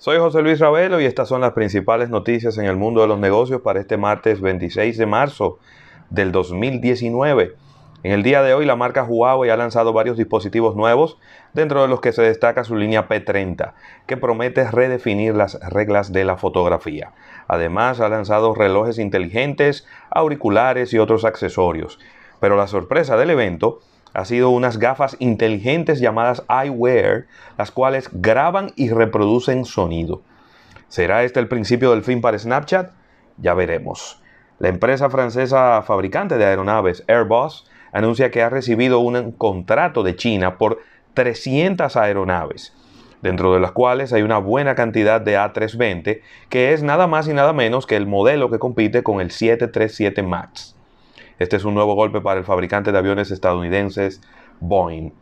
Soy José Luis Ravelo y estas son las principales noticias en el mundo de los negocios para este martes 26 de marzo del 2019. En el día de hoy la marca Huawei ha lanzado varios dispositivos nuevos, dentro de los que se destaca su línea P30, que promete redefinir las reglas de la fotografía. Además ha lanzado relojes inteligentes, auriculares y otros accesorios. Pero la sorpresa del evento ha sido unas gafas inteligentes llamadas eyewear, las cuales graban y reproducen sonido. ¿Será este el principio del fin para Snapchat? Ya veremos. La empresa francesa fabricante de aeronaves Airbus anuncia que ha recibido un contrato de China por 300 aeronaves, dentro de las cuales hay una buena cantidad de A320, que es nada más y nada menos que el modelo que compite con el 737 MAX. Este es un nuevo golpe para el fabricante de aviones estadounidenses Boeing.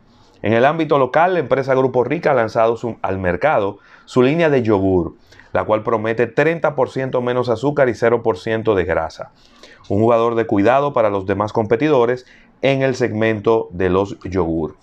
En el ámbito local, la empresa Grupo Rica ha lanzado al mercado su línea de yogur, la cual promete 30% menos azúcar y 0% de grasa. Un jugador de cuidado para los demás competidores en el segmento de los yogur.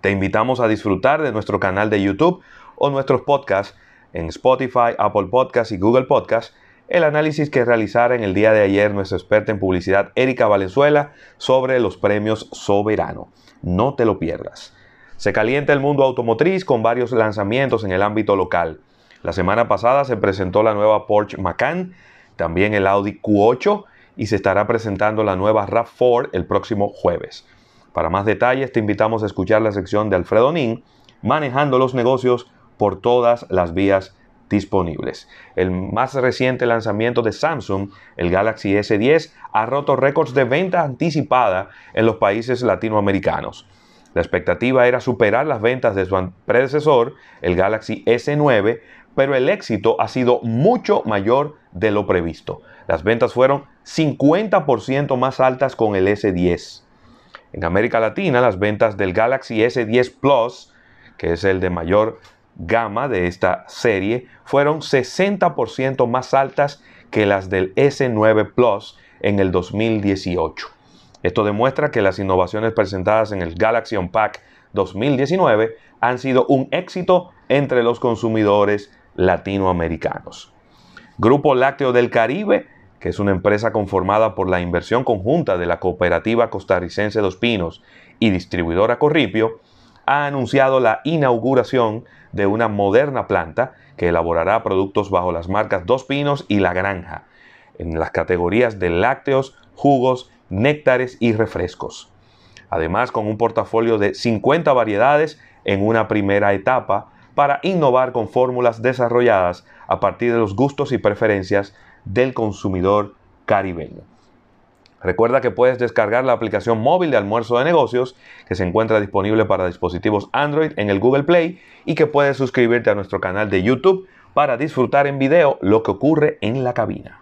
Te invitamos a disfrutar de nuestro canal de YouTube o nuestros podcasts en Spotify, Apple Podcasts y Google Podcasts el análisis que realizara en el día de ayer nuestra experta en publicidad Erika Valenzuela sobre los premios Soberano. No te lo pierdas. Se calienta el mundo automotriz con varios lanzamientos en el ámbito local. La semana pasada se presentó la nueva Porsche Macan, también el Audi Q8 y se estará presentando la nueva RAV4 el próximo jueves. Para más detalles te invitamos a escuchar la sección de Alfredo Nin, manejando los negocios por todas las vías disponibles. El más reciente lanzamiento de Samsung, el Galaxy S10, ha roto récords de venta anticipada en los países latinoamericanos. La expectativa era superar las ventas de su predecesor, el Galaxy S9, pero el éxito ha sido mucho mayor de lo previsto. Las ventas fueron 50% más altas con el S10. En América Latina, las ventas del Galaxy S10 Plus, que es el de mayor gama de esta serie fueron 60% más altas que las del S9 Plus en el 2018. Esto demuestra que las innovaciones presentadas en el Galaxy Unpack 2019 han sido un éxito entre los consumidores latinoamericanos. Grupo Lácteo del Caribe, que es una empresa conformada por la inversión conjunta de la cooperativa costarricense Dos Pinos y distribuidora Corripio, ha anunciado la inauguración de una moderna planta que elaborará productos bajo las marcas Dos Pinos y La Granja, en las categorías de lácteos, jugos, néctares y refrescos. Además, con un portafolio de 50 variedades en una primera etapa para innovar con fórmulas desarrolladas a partir de los gustos y preferencias del consumidor caribeño. Recuerda que puedes descargar la aplicación móvil de almuerzo de negocios que se encuentra disponible para dispositivos Android en el Google Play y que puedes suscribirte a nuestro canal de YouTube para disfrutar en video lo que ocurre en la cabina.